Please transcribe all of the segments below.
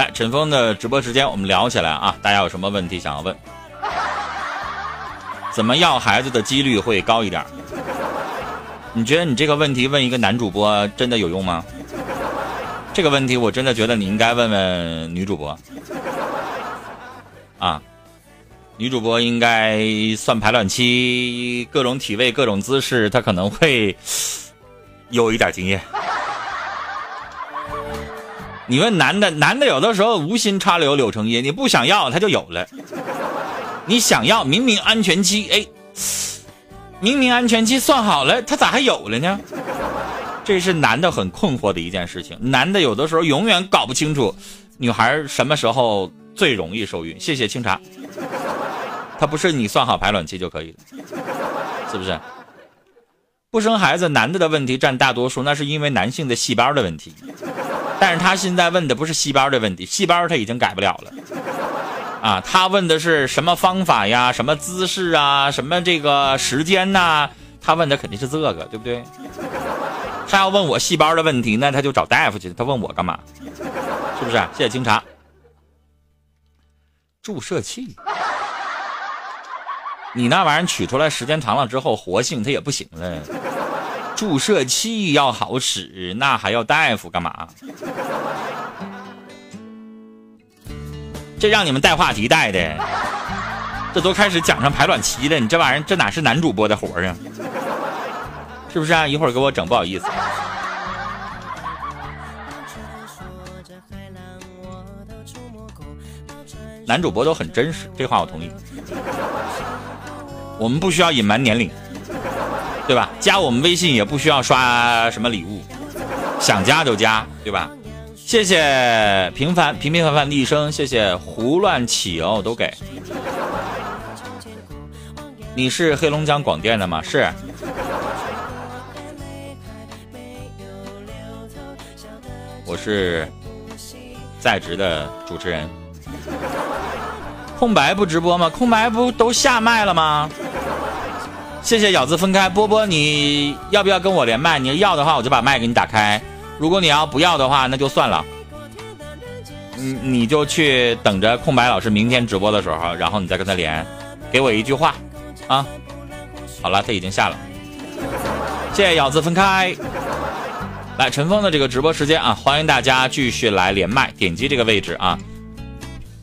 来，陈峰的直播时间，我们聊起来啊！大家有什么问题想要问？怎么要孩子的几率会高一点？你觉得你这个问题问一个男主播真的有用吗？这个问题我真的觉得你应该问问女主播。啊，女主播应该算排卵期，各种体位、各种姿势，她可能会有一点经验。你问男的，男的有的时候无心插柳柳成荫，你不想要他就有了。你想要，明明安全期，哎，明明安全期算好了，他咋还有了呢？这是男的很困惑的一件事情。男的有的时候永远搞不清楚，女孩什么时候最容易受孕。谢谢清茶，他不是你算好排卵期就可以了，是不是？不生孩子，男的的问题占大多数，那是因为男性的细胞的问题。但是他现在问的不是细胞的问题，细胞他已经改不了了，啊，他问的是什么方法呀，什么姿势啊，什么这个时间呐？他问的肯定是这个，对不对？他要问我细胞的问题，那他就找大夫去，他问我干嘛？是不是？谢谢清茶。注射器，你那玩意儿取出来时间长了之后，活性它也不行了。注射器要好使，那还要大夫干嘛？这让你们带话题带的，这都开始讲上排卵期了，你这玩意儿这哪是男主播的活啊？是不是啊？一会儿给我整不好意思。男主播都很真实，这话我同意。我们不需要隐瞒年龄。加我们微信也不需要刷什么礼物，想加就加，对吧？谢谢平凡平平凡凡的一生，谢谢胡乱起哦，都给。你是黑龙江广电的吗？是。我是在职的主持人。空白不直播吗？空白不都下麦了吗？谢谢咬字分开，波波，你要不要跟我连麦？你要的话，我就把麦给你打开。如果你要不要的话，那就算了。你你就去等着空白老师明天直播的时候，然后你再跟他连，给我一句话啊。好了，他已经下了。谢谢咬字分开。来，陈峰的这个直播时间啊，欢迎大家继续来连麦，点击这个位置啊。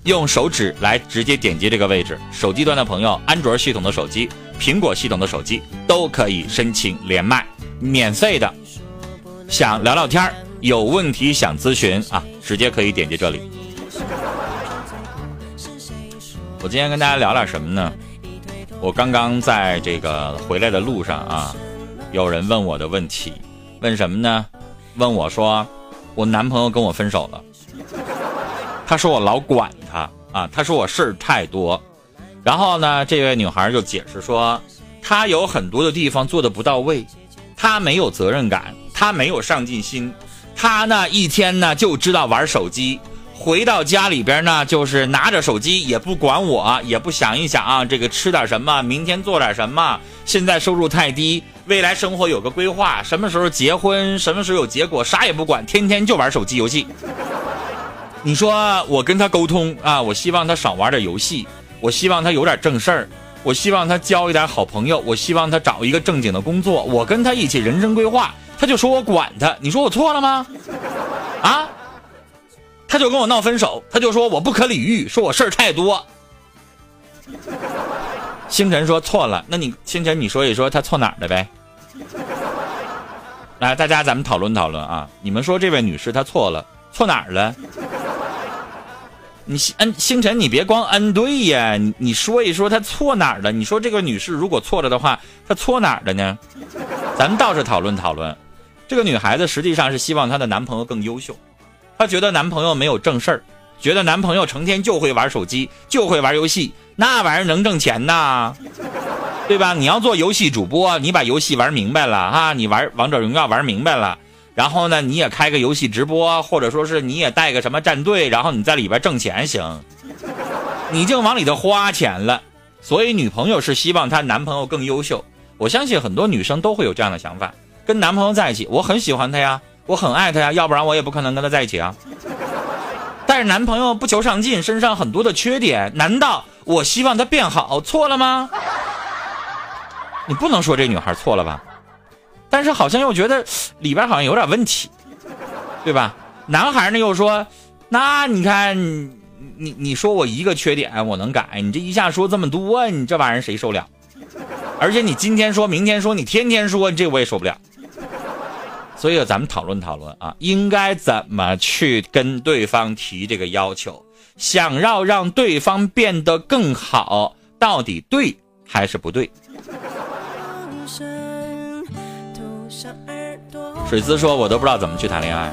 用手指来直接点击这个位置，手机端的朋友，安卓系统的手机、苹果系统的手机都可以申请连麦，免费的。想聊聊天有问题想咨询啊，直接可以点击这里。我今天跟大家聊点什么呢？我刚刚在这个回来的路上啊，有人问我的问题，问什么呢？问我说，我男朋友跟我分手了。他说我老管他啊，他说我事儿太多，然后呢，这位女孩就解释说，她有很多的地方做的不到位，她没有责任感，她没有上进心，她呢一天呢就知道玩手机，回到家里边呢就是拿着手机也不管我，也不想一想啊，这个吃点什么，明天做点什么，现在收入太低，未来生活有个规划，什么时候结婚，什么时候有结果，啥也不管，天天就玩手机游戏。你说我跟他沟通啊，我希望他少玩点游戏，我希望他有点正事儿，我希望他交一点好朋友，我希望他找一个正经的工作，我跟他一起人生规划，他就说我管他，你说我错了吗？啊？他就跟我闹分手，他就说我不可理喻，说我事儿太多。星辰说错了，那你星辰你说一说他错哪儿了呗？来，大家咱们讨论讨论啊，你们说这位女士她错了，错哪儿了？你星星辰，你别光恩对呀，你你说一说他错哪儿了？你说这个女士如果错了的话，她错哪儿了呢？咱们倒是讨论讨论。这个女孩子实际上是希望她的男朋友更优秀，她觉得男朋友没有正事儿，觉得男朋友成天就会玩手机，就会玩游戏，那玩意儿能挣钱呐？对吧？你要做游戏主播，你把游戏玩明白了啊，你玩王者荣耀玩明白了。然后呢，你也开个游戏直播，或者说是你也带个什么战队，然后你在里边挣钱行，你净往里头花钱了。所以女朋友是希望她男朋友更优秀。我相信很多女生都会有这样的想法，跟男朋友在一起，我很喜欢他呀，我很爱他呀，要不然我也不可能跟他在一起啊。但是男朋友不求上进，身上很多的缺点，难道我希望他变好错了吗？你不能说这女孩错了吧？但是好像又觉得里边好像有点问题，对吧？男孩呢又说，那你看你你说我一个缺点我能改，你这一下说这么多，你这玩意儿谁受了？而且你今天说明天说，你天天说，这我也受不了。所以咱们讨论讨论啊，应该怎么去跟对方提这个要求？想要让对方变得更好，到底对还是不对？水姿说：“我都不知道怎么去谈恋爱。”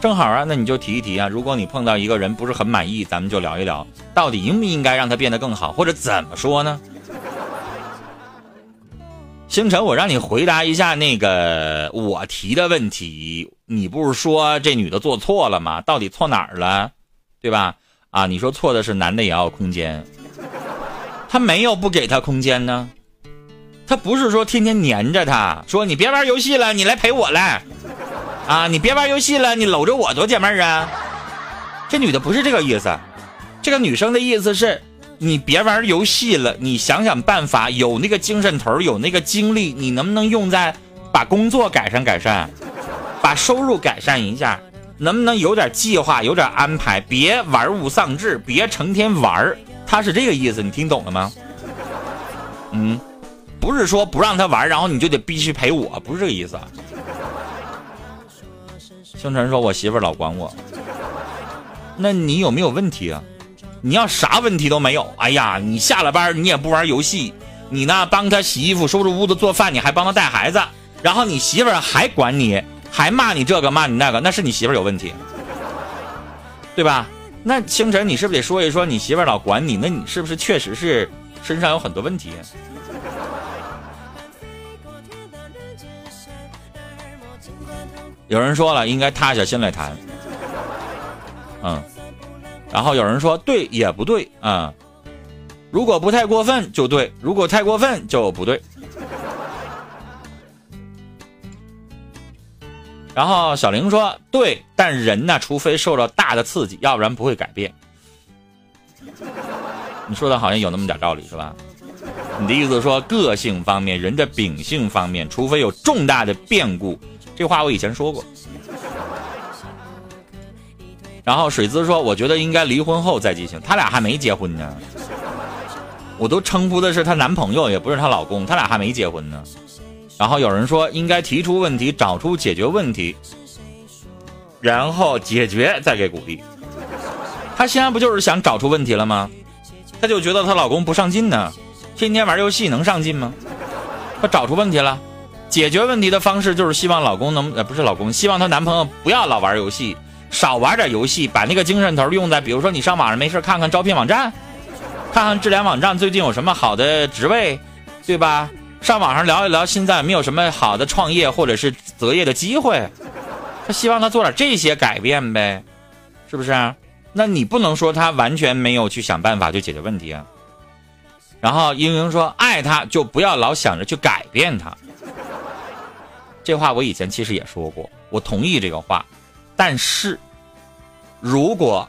正好啊，那你就提一提啊。如果你碰到一个人不是很满意，咱们就聊一聊，到底应不应该让他变得更好，或者怎么说呢？星辰，我让你回答一下那个我提的问题。你不是说这女的做错了吗？到底错哪儿了，对吧？啊，你说错的是男的也要空间，他没有不给他空间呢。他不是说天天黏着他，说你别玩游戏了，你来陪我来。啊，你别玩游戏了，你搂着我多解闷啊。这女的不是这个意思，这个女生的意思是。你别玩游戏了，你想想办法，有那个精神头，有那个精力，你能不能用在把工作改善改善，把收入改善一下？能不能有点计划，有点安排？别玩物丧志，别成天玩他是这个意思，你听懂了吗？嗯，不是说不让他玩，然后你就得必须陪我，不是这个意思啊。星辰说：“我媳妇儿老管我，那你有没有问题啊？”你要啥问题都没有？哎呀，你下了班你也不玩游戏，你呢帮他洗衣服、收拾屋子、做饭，你还帮他带孩子，然后你媳妇儿还管你，还骂你这个骂你那个，那是你媳妇儿有问题，对吧？那清晨，你是不是得说一说你媳妇儿老管你？那你是不是确实是身上有很多问题？有人说了，应该塌下心来谈，嗯。然后有人说对也不对啊，如果不太过分就对，如果太过分就不对。然后小玲说对，但人呢，除非受到大的刺激，要不然不会改变。你说的好像有那么点道理是吧？你的意思说个性方面，人的秉性方面，除非有重大的变故，这话我以前说过。然后水姿说：“我觉得应该离婚后再进行，他俩还没结婚呢。我都称呼的是她男朋友，也不是她老公，他俩还没结婚呢。”然后有人说：“应该提出问题，找出解决问题，然后解决再给鼓励。”她现在不就是想找出问题了吗？她就觉得她老公不上进呢，天天玩游戏能上进吗？她找出问题了，解决问题的方式就是希望老公能呃不是老公，希望她男朋友不要老玩游戏。少玩点游戏，把那个精神头用在，比如说你上网上没事看看招聘网站，看看智联网站最近有什么好的职位，对吧？上网上聊一聊现在有没有什么好的创业或者是择业的机会。他希望他做点这些改变呗，是不是？那你不能说他完全没有去想办法去解决问题啊。然后英英说，爱他就不要老想着去改变他。这话我以前其实也说过，我同意这个话。但是，如果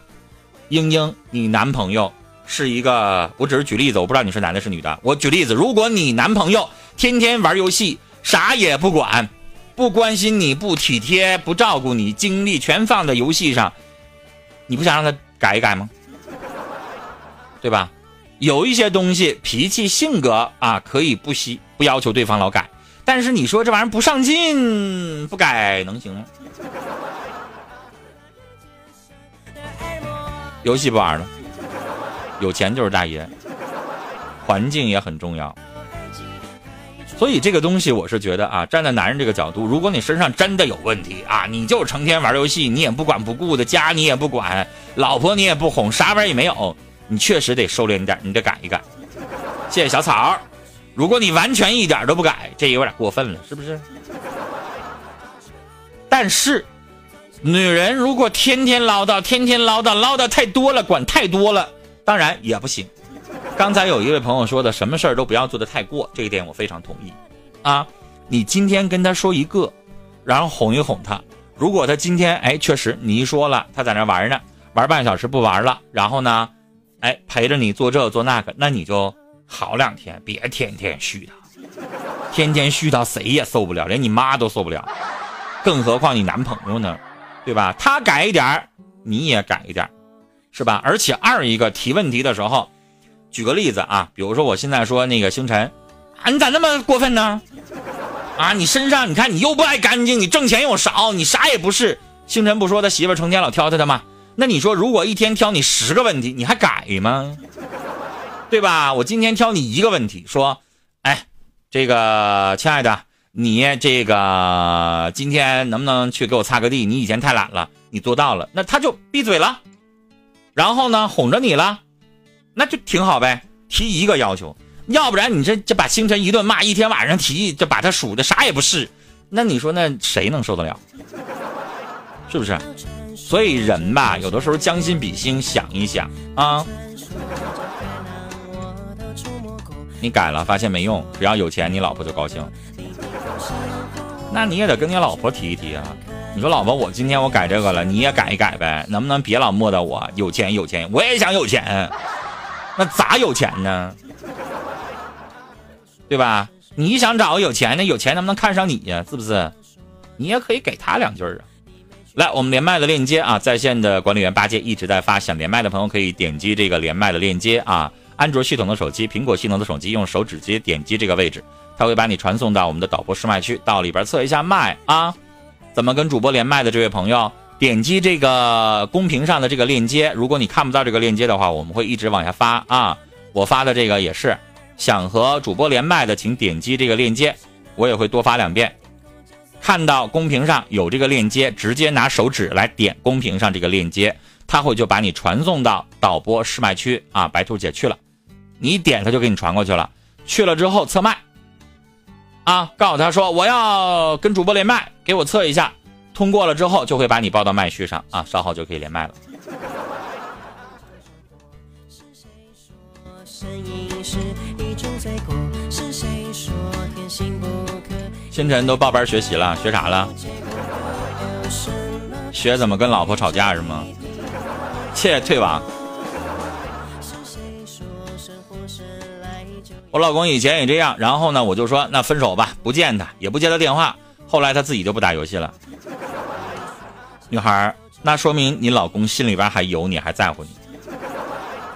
英英你男朋友是一个，我只是举例子，我不知道你是男的是女的。我举例子，如果你男朋友天天玩游戏，啥也不管，不关心你，不体贴，不照顾你，精力全放在游戏上，你不想让他改一改吗？对吧？有一些东西，脾气、性格啊，可以不惜不要求对方老改，但是你说这玩意儿不上进，不改能行吗？游戏不玩了，有钱就是大爷。环境也很重要，所以这个东西我是觉得啊，站在男人这个角度，如果你身上真的有问题啊，你就成天玩游戏，你也不管不顾的，家你也不管，老婆你也不哄，啥玩意儿也没有，你确实得收敛点，你得改一改。谢谢小草，如果你完全一点都不改，这有点过分了，是不是？但是。女人如果天天唠叨，天天唠叨，唠叨太多了，管太多了，当然也不行。刚才有一位朋友说的，什么事儿都不要做的太过，这一点我非常同意。啊，你今天跟他说一个，然后哄一哄他。如果他今天哎，确实你一说了，他在那玩呢，玩半小时不玩了，然后呢，哎，陪着你做这做那个，那你就好两天，别天天絮叨，天天絮叨谁也受不了，连你妈都受不了，更何况你男朋友呢，对吧？他改一点你也改一点是吧？而且二一个提问题的时候，举个例子啊，比如说我现在说那个星辰，啊，你咋那么过分呢？啊，你身上你看你又不爱干净，你挣钱又少，你啥也不是。星辰不说他媳妇成天老挑他的吗？那你说如果一天挑你十个问题，你还改吗？对吧？我今天挑你一个问题，说，哎，这个亲爱的，你这个今天能不能去给我擦个地？你以前太懒了，你做到了，那他就闭嘴了，然后呢哄着你了，那就挺好呗。提一个要求。要不然你这这把星辰一顿骂，一天晚上提，就把他数的啥也不是，那你说那谁能受得了？是不是？所以人吧，有的时候将心比心，想一想啊。你改了，发现没用，只要有钱，你老婆就高兴。那你也得跟你老婆提一提啊。你说老婆，我今天我改这个了，你也改一改呗，能不能别老磨叨我？有钱有钱，我也想有钱，那咋有钱呢？对吧？你想找个有钱的，有钱能不能看上你呀？是不是？你也可以给他两句啊。来，我们连麦的链接啊，在线的管理员八戒一直在发，想连麦的朋友可以点击这个连麦的链接啊。安卓系统的手机、苹果系统的手机，用手指直接点击这个位置，它会把你传送到我们的导播试麦区，到里边测一下麦啊。怎么跟主播连麦的这位朋友，点击这个公屏上的这个链接，如果你看不到这个链接的话，我们会一直往下发啊。我发的这个也是。想和主播连麦的，请点击这个链接，我也会多发两遍。看到公屏上有这个链接，直接拿手指来点公屏上这个链接，它会就把你传送到导播试麦区啊。白兔姐去了，你点他就给你传过去了。去了之后测麦，啊，告诉他说我要跟主播连麦，给我测一下。通过了之后就会把你报到麦序上啊，稍后就可以连麦了。星辰都报班学习了，学啥了？学怎么跟老婆吵架是吗？谢谢，退网。我老公以前也这样，然后呢，我就说那分手吧，不见他，也不接他电话。后来他自己就不打游戏了。女孩，那说明你老公心里边还有你，还在乎你。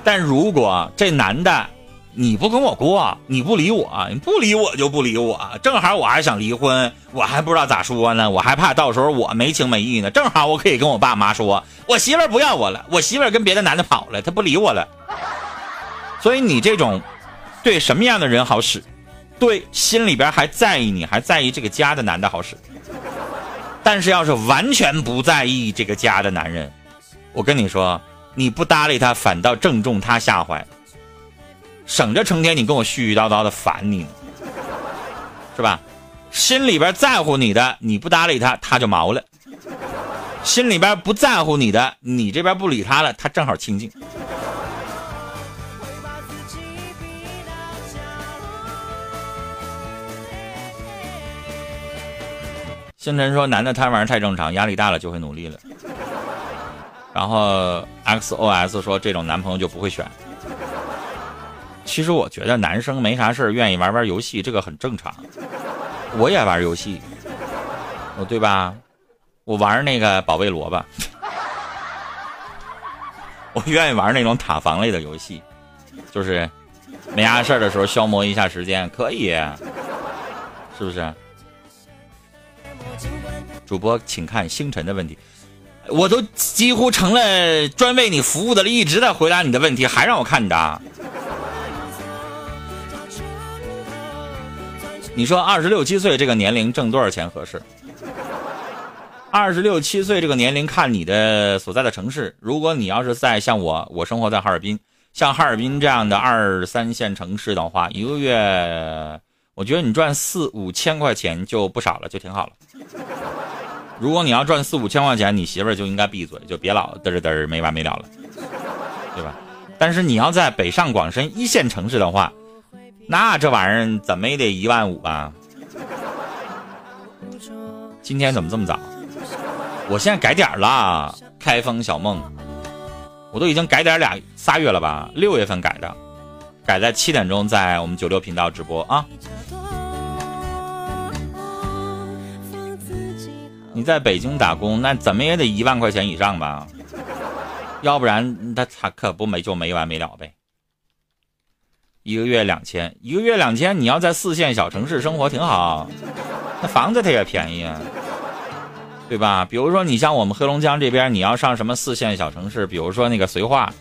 但如果这男的，你不跟我过，你不理我，你不理我就不理我。正好我还想离婚，我还不知道咋说呢，我还怕到时候我没情没义呢。正好我可以跟我爸妈说，我媳妇不要我了，我媳妇跟别的男的跑了，他不理我了。所以你这种，对什么样的人好使？对心里边还在意你，还在意这个家的男的好使。但是要是完全不在意这个家的男人，我跟你说，你不搭理他，反倒正中他下怀。省着成天你跟我絮絮叨叨的烦你，是吧？心里边在乎你的，你不搭理他，他就毛了；心里边不在乎你的，你这边不理他了，他正好清静。星辰说：“男的贪玩太正常，压力大了就会努力了。”然后 XOS 说：“这种男朋友就不会选。”其实我觉得男生没啥事，愿意玩玩游戏，这个很正常。我也玩游戏，哦对吧？我玩那个保卫萝卜，我愿意玩那种塔防类的游戏，就是没啥事的时候消磨一下时间，可以，是不是？主播，请看星辰的问题，我都几乎成了专为你服务的了，一直在回答你的问题，还让我看你答。你说二十六七岁这个年龄挣多少钱合适？二十六七岁这个年龄看你的所在的城市。如果你要是在像我，我生活在哈尔滨，像哈尔滨这样的二三线城市的话，一个月，我觉得你赚四五千块钱就不少了，就挺好了。如果你要赚四五千块钱，你媳妇儿就应该闭嘴，就别老嘚儿嘚嘚没完没了了，对吧？但是你要在北上广深一线城市的话。那这玩意儿怎么也得一万五吧？今天怎么这么早？我现在改点了，开封小梦，我都已经改点俩仨月了吧？六月份改的，改在七点钟在我们九六频道直播啊。你在北京打工，那怎么也得一万块钱以上吧？要不然他他可不没就没完没了呗。一个月两千，一个月两千，你要在四线小城市生活挺好，那房子它也便宜啊，对吧？比如说你像我们黑龙江这边，你要上什么四线小城市，比如说那个绥化，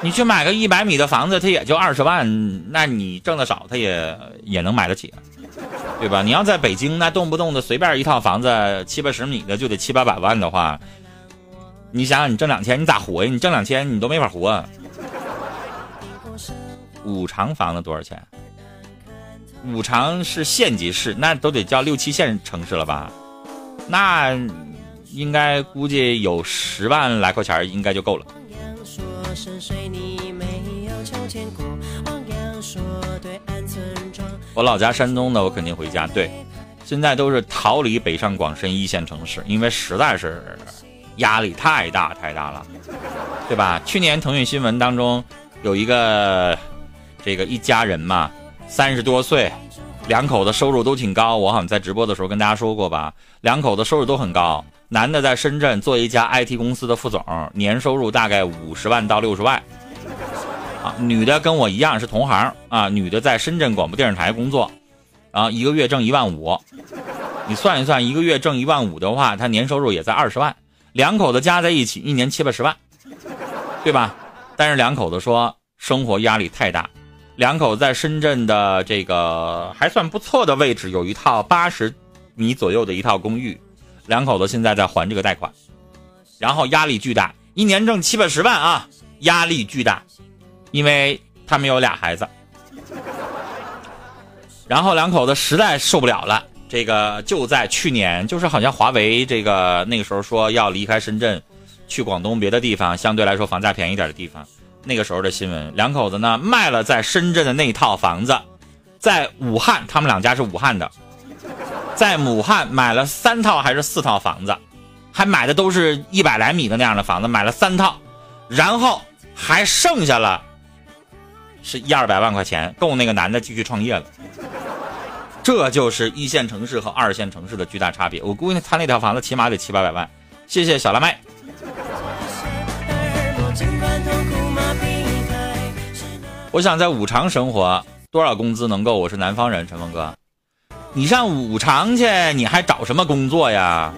你去买个一百米的房子，它也就二十万，那你挣的少，它也也能买得起，对吧？你要在北京，那动不动的随便一套房子七八十米的就得七八百万的话，你想想你挣两千，你咋活呀？你挣两千你都没法活。五常房子多少钱？五常是县级市，那都得叫六七线城市了吧？那应该估计有十万来块钱，应该就够了。我老家山东的，我肯定回家。对，现在都是逃离北上广深一线城市，因为实在是压力太大太大了，对吧？去年腾讯新闻当中有一个。这个一家人嘛，三十多岁，两口子收入都挺高。我好像在直播的时候跟大家说过吧，两口子收入都很高。男的在深圳做一家 IT 公司的副总，年收入大概五十万到六十万。啊，女的跟我一样是同行啊，女的在深圳广播电视台工作，啊，一个月挣一万五。你算一算，一个月挣一万五的话，她年收入也在二十万。两口子加在一起，一年七八十万，对吧？但是两口子说生活压力太大。两口子在深圳的这个还算不错的位置，有一套八十米左右的一套公寓，两口子现在在还这个贷款，然后压力巨大，一年挣七八十万啊，压力巨大，因为他们有俩孩子，然后两口子实在受不了了，这个就在去年，就是好像华为这个那个时候说要离开深圳，去广东别的地方，相对来说房价便宜点的地方。那个时候的新闻，两口子呢卖了在深圳的那套房子，在武汉，他们两家是武汉的，在武汉买了三套还是四套房子，还买的都是一百来米的那样的房子，买了三套，然后还剩下了是一二百万块钱，够那个男的继续创业了。这就是一线城市和二线城市的巨大差别。我估计他那套房子起码得七八百万。谢谢小辣妹。我想在五常生活，多少工资能够？我是南方人，陈峰哥，你上五常去，你还找什么工作呀？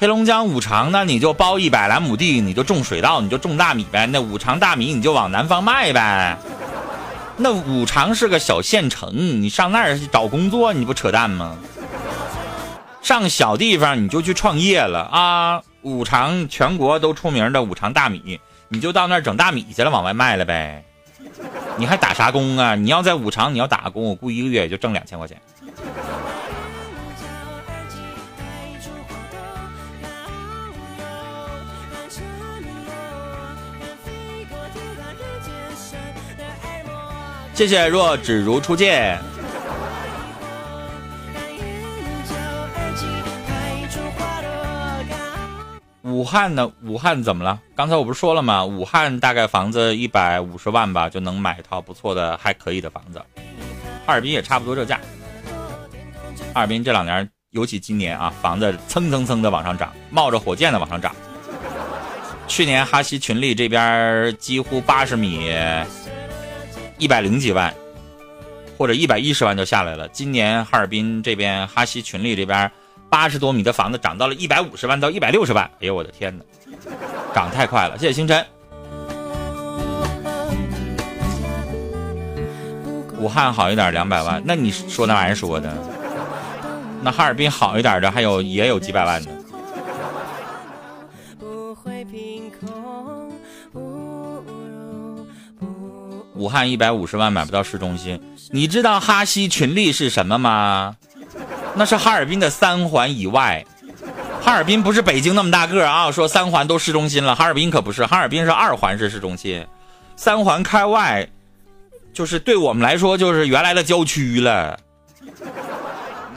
黑龙江五常，那你就包一百来亩地，你就种水稻，你就种大米呗。那五常大米你就往南方卖呗。那五常是个小县城，你上那儿找工作，你不扯淡吗？上小地方你就去创业了啊！五常全国都出名的五常大米。你就到那儿整大米去了，往外卖了呗。你还打啥工啊？你要在五常，你要打工，我估计一个月也就挣两千块钱。谢谢若只如初见。武汉呢？武汉怎么了？刚才我不是说了吗？武汉大概房子一百五十万吧，就能买一套不错的、还可以的房子。哈尔滨也差不多这价。哈尔滨这两年，尤其今年啊，房子蹭蹭蹭的往上涨，冒着火箭的往上涨。去年哈西群力这边几乎八十米，一百零几万，或者一百一十万就下来了。今年哈尔滨这边哈西群力这边。八十多米的房子涨到了一百五十万到一百六十万，哎呦我的天哪，涨太快了！谢谢星辰。武汉好一点两百万，那你说那玩意说的？那哈尔滨好一点的还有也有几百万的。武汉一百五十万买不到市中心，你知道哈西群力是什么吗？那是哈尔滨的三环以外，哈尔滨不是北京那么大个啊！说三环都市中心了，哈尔滨可不是，哈尔滨是二环是市中心，三环开外，就是对我们来说就是原来的郊区了。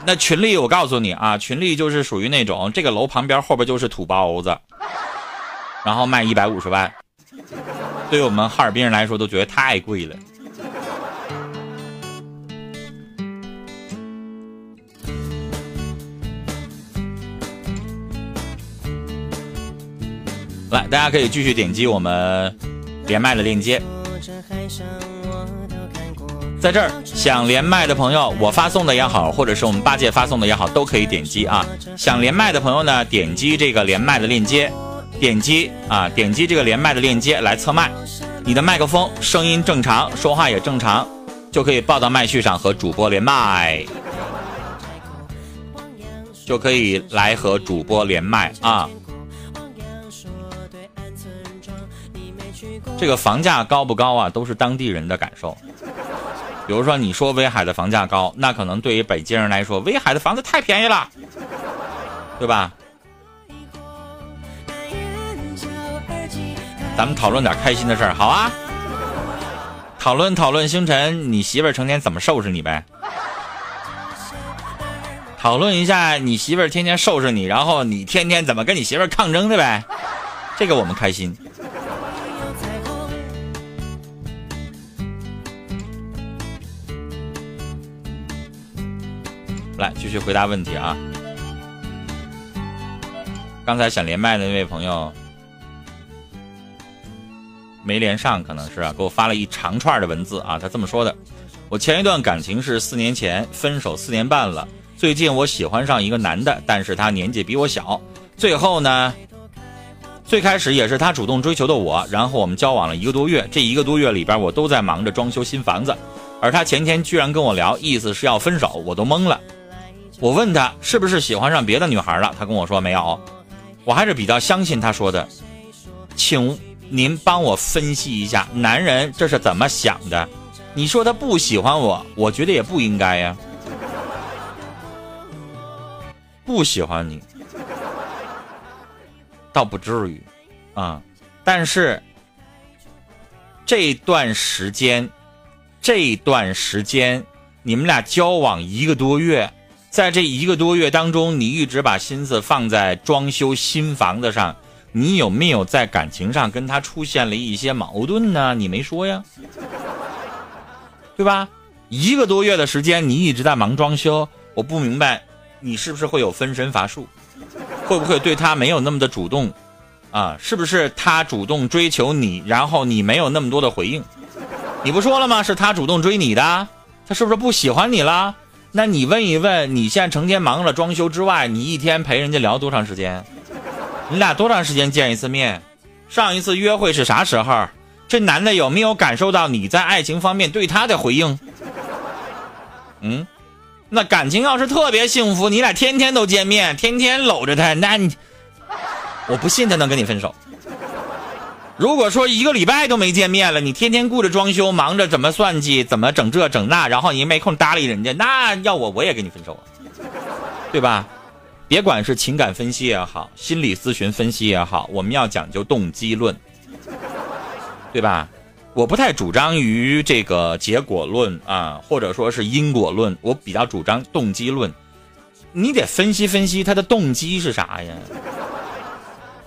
那群力，我告诉你啊，群力就是属于那种这个楼旁边后边就是土包子，然后卖一百五十万，对于我们哈尔滨人来说都觉得太贵了。来，大家可以继续点击我们连麦的链接，在这儿想连麦的朋友，我发送的也好，或者是我们八戒发送的也好，都可以点击啊。想连麦的朋友呢，点击这个连麦的链接，点击啊，点击这个连麦的链接来测麦，你的麦克风声音正常，说话也正常，就可以报到麦序上和主播连麦，就可以来和主播连麦啊。这个房价高不高啊？都是当地人的感受。比如说，你说威海的房价高，那可能对于北京人来说，威海的房子太便宜了，对吧？咱们讨论点开心的事儿，好啊。讨论讨论星辰，你媳妇儿成天怎么收拾你呗？讨论一下你媳妇儿天天收拾你，然后你天天怎么跟你媳妇儿抗争的呗？这个我们开心。来继续回答问题啊！刚才想连麦的那位朋友没连上，可能是啊，给我发了一长串的文字啊。他这么说的：我前一段感情是四年前分手四年半了，最近我喜欢上一个男的，但是他年纪比我小。最后呢，最开始也是他主动追求的我，然后我们交往了一个多月，这一个多月里边我都在忙着装修新房子，而他前天居然跟我聊，意思是要分手，我都懵了。我问他是不是喜欢上别的女孩了，他跟我说没有。我还是比较相信他说的，请您帮我分析一下，男人这是怎么想的？你说他不喜欢我，我觉得也不应该呀。不喜欢你，倒不至于啊。但是这段时间，这段时间你们俩交往一个多月。在这一个多月当中，你一直把心思放在装修新房子上，你有没有在感情上跟他出现了一些矛盾呢？你没说呀，对吧？一个多月的时间，你一直在忙装修，我不明白，你是不是会有分身乏术？会不会对他没有那么的主动？啊，是不是他主动追求你，然后你没有那么多的回应？你不说了吗？是他主动追你的，他是不是不喜欢你了？那你问一问，你现在成天忙了装修之外，你一天陪人家聊多长时间？你俩多长时间见一次面？上一次约会是啥时候？这男的有没有感受到你在爱情方面对他的回应？嗯，那感情要是特别幸福，你俩天天都见面，天天搂着他，那你，我不信他能跟你分手。如果说一个礼拜都没见面了，你天天顾着装修，忙着怎么算计，怎么整这整那，然后你没空搭理人家，那要我我也跟你分手，对吧？别管是情感分析也好，心理咨询分析也好，我们要讲究动机论，对吧？我不太主张于这个结果论啊，或者说是因果论，我比较主张动机论。你得分析分析他的动机是啥呀，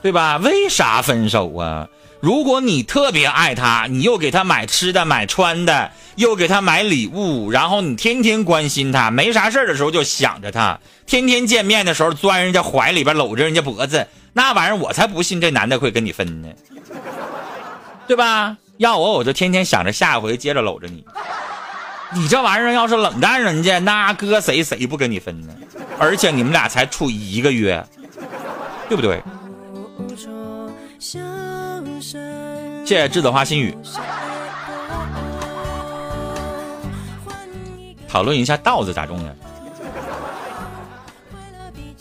对吧？为啥分手啊？如果你特别爱他，你又给他买吃的、买穿的，又给他买礼物，然后你天天关心他，没啥事的时候就想着他，天天见面的时候钻人家怀里边搂着人家脖子，那玩意儿我才不信这男的会跟你分呢，对吧？要我我就天天想着下回接着搂着你，你这玩意儿要是冷淡人家，那搁谁谁不跟你分呢？而且你们俩才处一个月，对不对？谢谢栀子花心语。讨论一下稻子咋种的？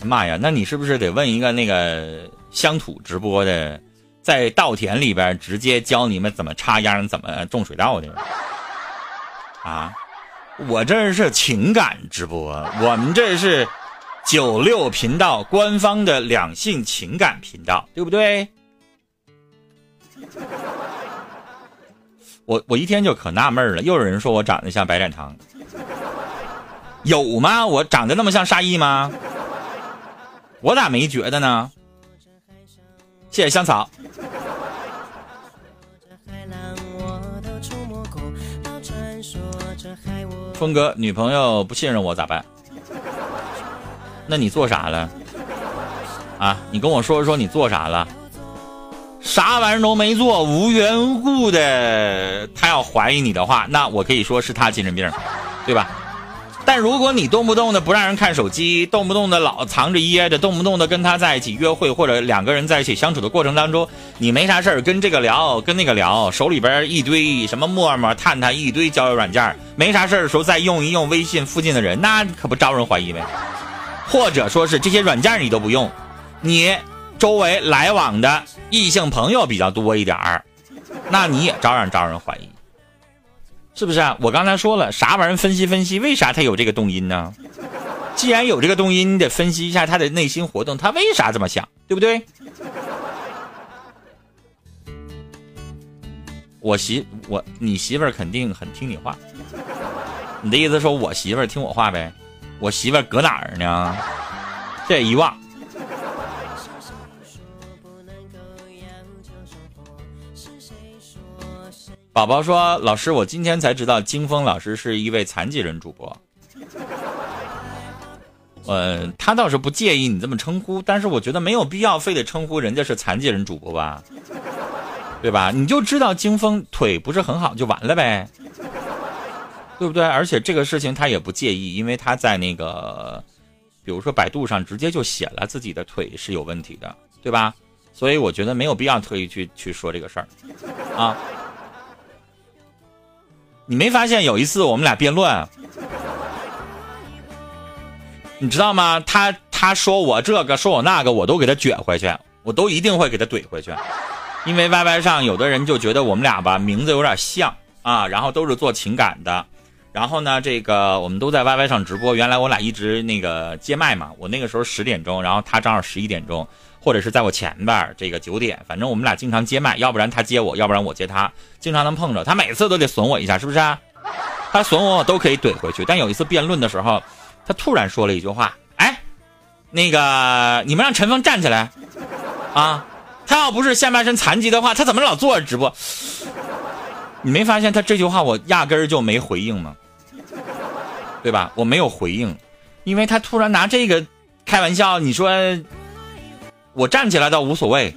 妈呀，那你是不是得问一个那个乡土直播的，在稻田里边直接教你们怎么插秧、怎么种水稻的？啊，我这是情感直播，我们这是九六频道官方的两性情感频道，对不对？我我一天就可纳闷了又有人说我长得像白展堂。有吗？我长得那么像沙溢吗？我咋没觉得呢？谢谢香草。峰哥女朋友不信任我咋办？那你做啥了？啊你跟我说说你做啥了？啥玩意儿都没做，无缘无故的，他要怀疑你的话，那我可以说是他精神病，对吧？但如果你动不动的不让人看手机，动不动的老藏着掖着，动不动的跟他在一起约会或者两个人在一起相处的过程当中，你没啥事儿跟这个聊，跟那个聊，手里边一堆什么陌陌、探探，一堆交友软件，没啥事儿的时候再用一用微信附近的人，那可不招人怀疑呗？或者说是这些软件你都不用，你周围来往的异性朋友比较多一点儿，那你也照样招人怀疑。是不是啊？我刚才说了，啥玩意儿？分析分析，为啥他有这个动因呢？既然有这个动因，你得分析一下他的内心活动，他为啥这么想，对不对？我媳我你媳妇儿肯定很听你话，你的意思说我媳妇儿听我话呗？我媳妇儿搁哪儿呢？这一忘。宝宝说：“老师，我今天才知道金峰老师是一位残疾人主播。呃，他倒是不介意你这么称呼，但是我觉得没有必要非得称呼人家是残疾人主播吧，对吧？你就知道金峰腿不是很好就完了呗，对不对？而且这个事情他也不介意，因为他在那个，比如说百度上直接就写了自己的腿是有问题的，对吧？所以我觉得没有必要特意去去说这个事儿，啊。”你没发现有一次我们俩辩论，你知道吗？他他说我这个说我那个，我都给他撅回去，我都一定会给他怼回去，因为 Y Y 上有的人就觉得我们俩吧名字有点像啊，然后都是做情感的，然后呢这个我们都在 Y Y 上直播，原来我俩一直那个接麦嘛，我那个时候十点钟，然后他正好十一点钟。或者是在我前边这个九点，反正我们俩经常接麦，要不然他接我，要不然我接他，经常能碰着。他每次都得损我一下，是不是？他损我，我都可以怼回去。但有一次辩论的时候，他突然说了一句话：“哎，那个你们让陈峰站起来啊！他要不是下半身残疾的话，他怎么老坐着直播？”你没发现他这句话我压根儿就没回应吗？对吧？我没有回应，因为他突然拿这个开玩笑，你说。我站起来倒无所谓，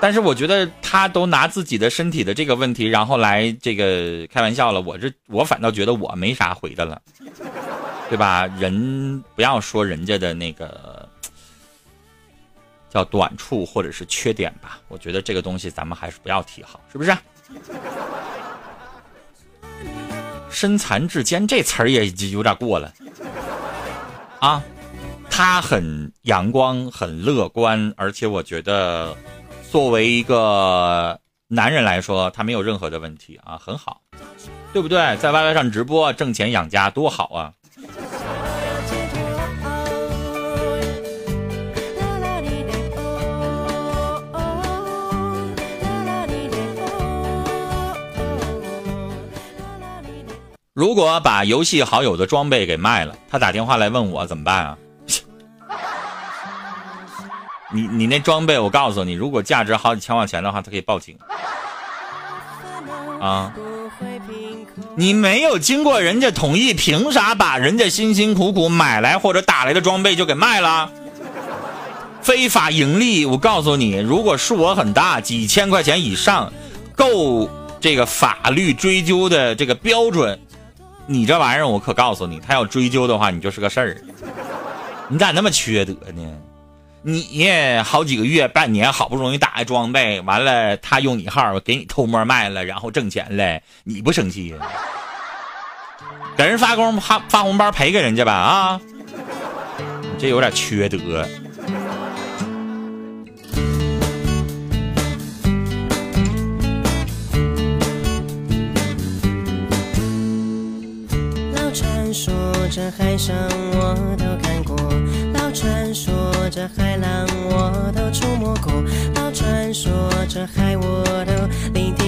但是我觉得他都拿自己的身体的这个问题，然后来这个开玩笑了。我这我反倒觉得我没啥回的了，对吧？人不要说人家的那个叫短处或者是缺点吧，我觉得这个东西咱们还是不要提好，是不是？身残志坚这词儿也有点过了啊。他很阳光，很乐观，而且我觉得，作为一个男人来说，他没有任何的问题啊，很好，对不对？在 YY 上直播挣钱养家，多好啊！如果把游戏好友的装备给卖了，他打电话来问我怎么办啊？你你那装备，我告诉你，如果价值好几千块钱的话，他可以报警。啊！你没有经过人家同意，凭啥把人家辛辛苦苦买来或者打来的装备就给卖了？非法盈利！我告诉你，如果数额很大，几千块钱以上，够这个法律追究的这个标准，你这玩意儿我可告诉你，他要追究的话，你就是个事儿。你咋那么缺德呢？你好几个月、半年，好不容易打的装备，完了他用你号给你偷摸卖了，然后挣钱了，你不生气？给人发工发发红包赔给人家吧啊！这有点缺德。老传说这海上我都看。传说这海浪我都触摸过到传说这海我都聆听